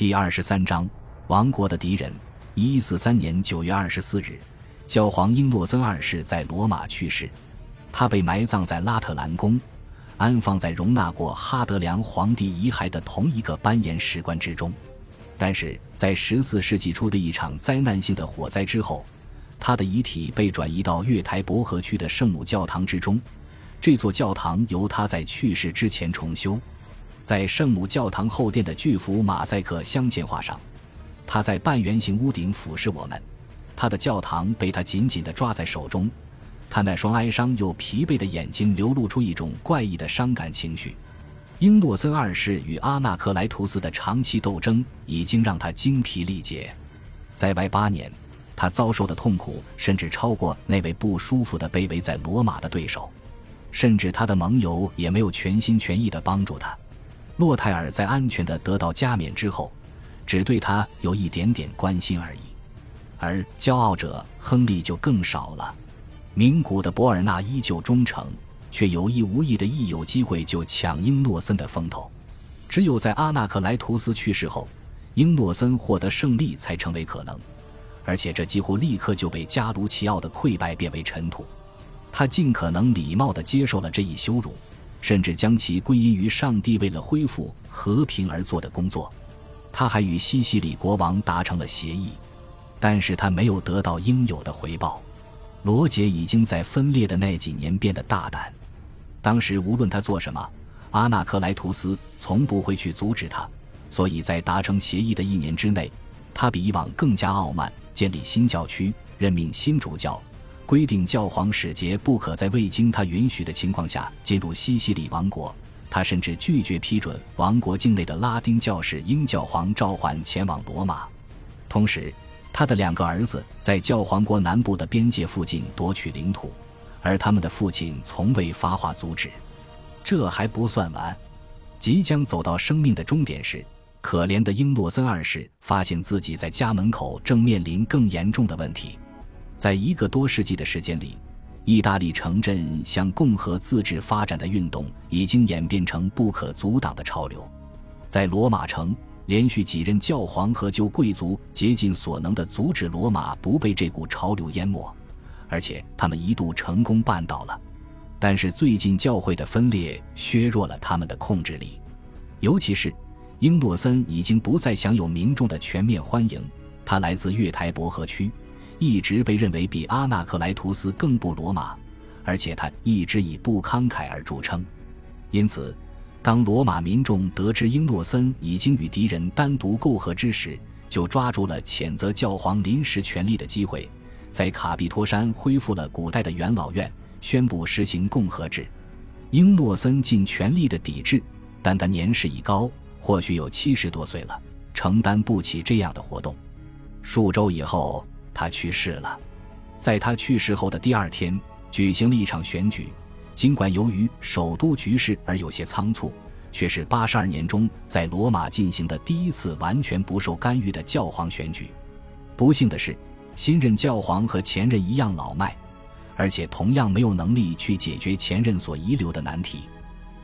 第二十三章，亡国的敌人。一一四三年九月二十四日，教皇英诺森二世在罗马去世，他被埋葬在拉特兰宫，安放在容纳过哈德良皇帝遗骸的同一个斑岩石棺之中。但是在十四世纪初的一场灾难性的火灾之后，他的遗体被转移到月台伯河区的圣母教堂之中。这座教堂由他在去世之前重修，在圣母教堂后殿的巨幅马赛克镶嵌画上。他在半圆形屋顶俯视我们，他的教堂被他紧紧地抓在手中，他那双哀伤又疲惫的眼睛流露出一种怪异的伤感情绪。英诺森二世与阿纳克莱图斯的长期斗争已经让他精疲力竭，在外八年，他遭受的痛苦甚至超过那位不舒服的被围在罗马的对手，甚至他的盟友也没有全心全意地帮助他。洛泰尔在安全地得到加冕之后。只对他有一点点关心而已，而骄傲者亨利就更少了。名古的博尔纳依旧忠诚，却有意无意的一有机会就抢英诺森的风头。只有在阿纳克莱图斯去世后，英诺森获得胜利才成为可能，而且这几乎立刻就被加卢齐奥的溃败变为尘土。他尽可能礼貌地接受了这一羞辱，甚至将其归因于上帝为了恢复和平而做的工作。他还与西西里国王达成了协议，但是他没有得到应有的回报。罗杰已经在分裂的那几年变得大胆，当时无论他做什么，阿纳克莱图斯从不会去阻止他。所以在达成协议的一年之内，他比以往更加傲慢，建立新教区，任命新主教，规定教皇使节不可在未经他允许的情况下进入西西里王国。他甚至拒绝批准王国境内的拉丁教士英教皇召唤前往罗马。同时，他的两个儿子在教皇国南部的边界附近夺取领土，而他们的父亲从未发话阻止。这还不算完，即将走到生命的终点时，可怜的英诺森二世发现自己在家门口正面临更严重的问题。在一个多世纪的时间里。意大利城镇向共和自治发展的运动已经演变成不可阻挡的潮流，在罗马城，连续几任教皇和旧贵族竭尽所能地阻止罗马不被这股潮流淹没，而且他们一度成功办到了。但是最近教会的分裂削弱了他们的控制力，尤其是英诺森已经不再享有民众的全面欢迎，他来自月台伯河区。一直被认为比阿纳克莱图斯更不罗马，而且他一直以不慷慨而著称。因此，当罗马民众得知英诺森已经与敌人单独媾和之时，就抓住了谴责教皇临时权力的机会，在卡比托山恢复了古代的元老院，宣布实行共和制。英诺森尽全力的抵制，但他年事已高，或许有七十多岁了，承担不起这样的活动。数周以后。他去世了，在他去世后的第二天，举行了一场选举。尽管由于首都局势而有些仓促，却是八十二年中在罗马进行的第一次完全不受干预的教皇选举。不幸的是，新任教皇和前任一样老迈，而且同样没有能力去解决前任所遗留的难题。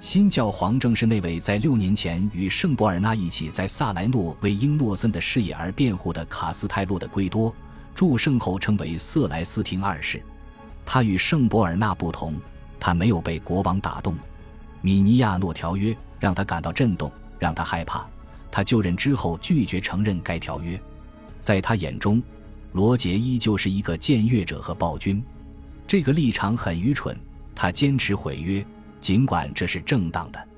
新教皇正是那位在六年前与圣博尔纳一起在萨莱诺为英诺森的事业而辩护的卡斯泰洛的圭多。祝圣后称为瑟莱斯廷二世，他与圣博尔纳不同，他没有被国王打动。米尼亚诺条约让他感到震动，让他害怕。他就任之后拒绝承认该条约。在他眼中，罗杰依旧是一个僭越者和暴君。这个立场很愚蠢。他坚持毁约，尽管这是正当的。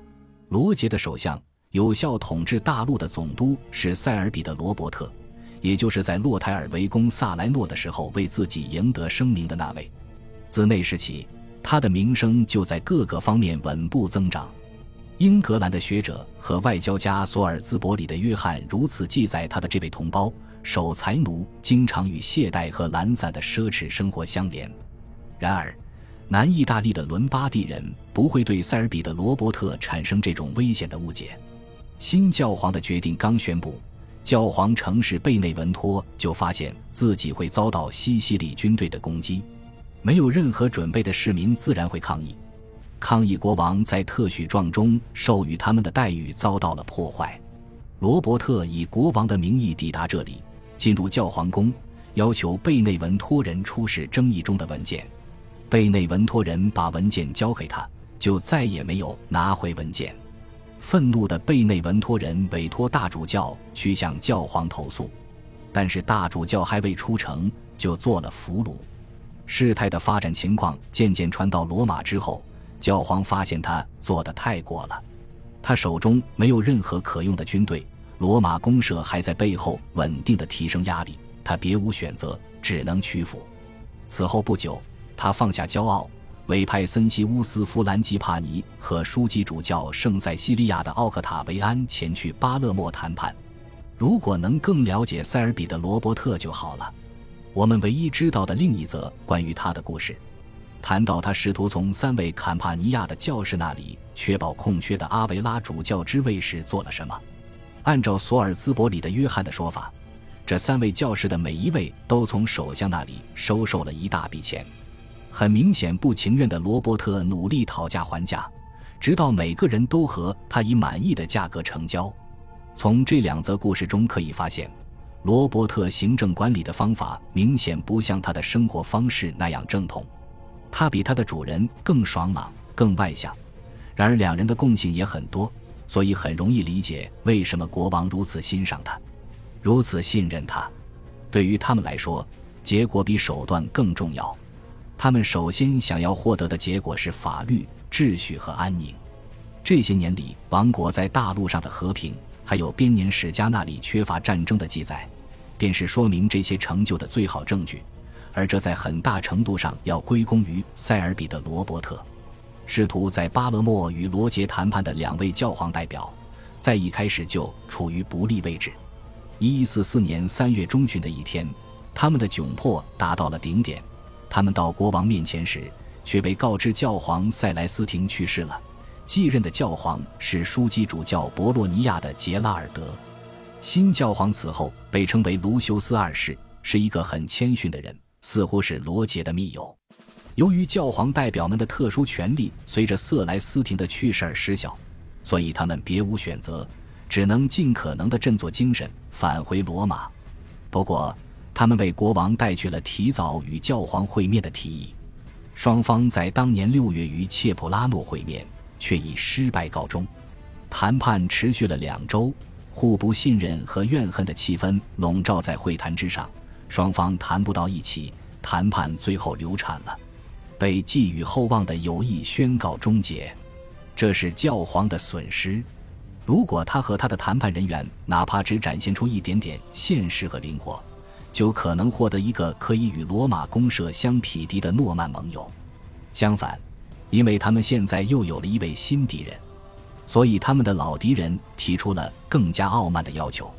罗杰的首相，有效统治大陆的总督是塞尔比的罗伯特。也就是在洛泰尔围攻萨莱诺的时候为自己赢得声名的那位，自那时起，他的名声就在各个方面稳步增长。英格兰的学者和外交家索尔兹伯里的约翰如此记载他的这位同胞：守财奴经常与懈怠和懒散的奢侈生活相连。然而，南意大利的伦巴第人不会对塞尔比的罗伯特产生这种危险的误解。新教皇的决定刚宣布。教皇城市贝内文托就发现自己会遭到西西里军队的攻击，没有任何准备的市民自然会抗议。抗议国王在特许状中授予他们的待遇遭到了破坏。罗伯特以国王的名义抵达这里，进入教皇宫，要求贝内文托人出示争议中的文件。贝内文托人把文件交给他，就再也没有拿回文件。愤怒的贝内文托人委托大主教去向教皇投诉，但是大主教还未出城就做了俘虏。事态的发展情况渐渐传到罗马之后，教皇发现他做的太过了。他手中没有任何可用的军队，罗马公社还在背后稳定的提升压力，他别无选择，只能屈服。此后不久，他放下骄傲。委派森西乌斯·弗兰基帕尼和枢机主教圣塞西利亚的奥克塔维安前去巴勒莫谈判。如果能更了解塞尔比的罗伯特就好了。我们唯一知道的另一则关于他的故事，谈到他试图从三位坎帕尼亚的教士那里确保空缺的阿维拉主教之位时做了什么。按照索尔兹伯里的约翰的说法，这三位教士的每一位都从首相那里收受了一大笔钱。很明显，不情愿的罗伯特努力讨价还价，直到每个人都和他以满意的价格成交。从这两则故事中可以发现，罗伯特行政管理的方法明显不像他的生活方式那样正统。他比他的主人更爽朗、更外向。然而，两人的共性也很多，所以很容易理解为什么国王如此欣赏他，如此信任他。对于他们来说，结果比手段更重要。他们首先想要获得的结果是法律、秩序和安宁。这些年里，王国在大陆上的和平，还有编年史家那里缺乏战争的记载，便是说明这些成就的最好证据。而这在很大程度上要归功于塞尔比的罗伯特。试图在巴勒莫与罗杰谈判的两位教皇代表，在一开始就处于不利位置。一四四年三月中旬的一天，他们的窘迫达到了顶点。他们到国王面前时，却被告知教皇塞莱斯廷去世了。继任的教皇是枢机主教博洛尼亚的杰拉尔德。新教皇此后被称为卢修斯二世，是一个很谦逊的人，似乎是罗杰的密友。由于教皇代表们的特殊权利随着瑟莱斯廷的去世而失效，所以他们别无选择，只能尽可能的振作精神，返回罗马。不过，他们为国王带去了提早与教皇会面的提议，双方在当年六月于切普拉诺会面，却以失败告终。谈判持续了两周，互不信任和怨恨的气氛笼罩在会谈之上，双方谈不到一起，谈判最后流产了，被寄予厚望的友谊宣告终结。这是教皇的损失。如果他和他的谈判人员哪怕只展现出一点点现实和灵活，就可能获得一个可以与罗马公社相匹敌的诺曼盟友。相反，因为他们现在又有了一位新敌人，所以他们的老敌人提出了更加傲慢的要求。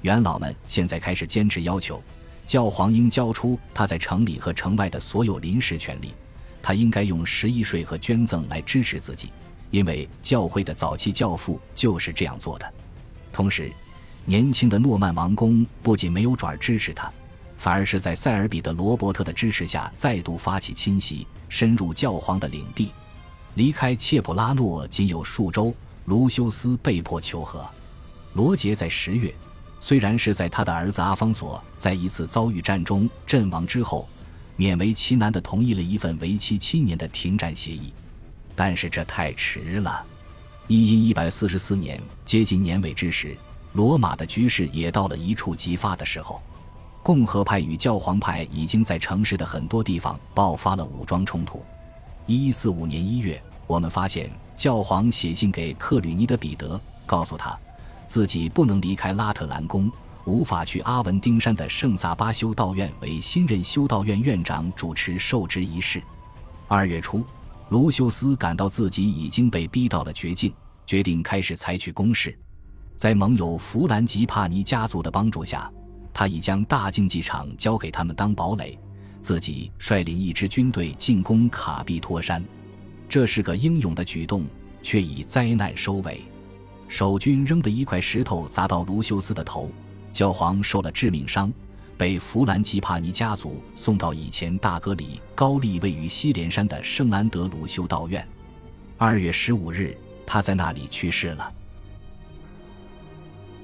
元老们现在开始坚持要求，教皇应交出他在城里和城外的所有临时权利，他应该用十一税和捐赠来支持自己，因为教会的早期教父就是这样做的。同时，年轻的诺曼王公不仅没有转而支持他，反而是在塞尔比的罗伯特的支持下再度发起侵袭，深入教皇的领地。离开切普拉诺仅有数周，卢修斯被迫求和。罗杰在十月，虽然是在他的儿子阿方索在一次遭遇战中阵亡之后，勉为其难地同意了一份为期七年的停战协议，但是这太迟了。一因一百四十四年接近年尾之时。罗马的局势也到了一触即发的时候，共和派与教皇派已经在城市的很多地方爆发了武装冲突。一四五年一月，我们发现教皇写信给克吕尼德彼得，告诉他自己不能离开拉特兰宫，无法去阿文丁山的圣萨巴修道院为新任修道院院长主持受职仪式。二月初，卢修斯感到自己已经被逼到了绝境，决定开始采取攻势。在盟友弗兰吉帕尼家族的帮助下，他已将大竞技场交给他们当堡垒，自己率领一支军队进攻卡毕托山。这是个英勇的举动，却以灾难收尾。守军扔的一块石头砸到卢修斯的头，教皇受了致命伤，被弗兰吉帕尼家族送到以前大哥里高丽位于西连山的圣安德鲁修道院。二月十五日，他在那里去世了。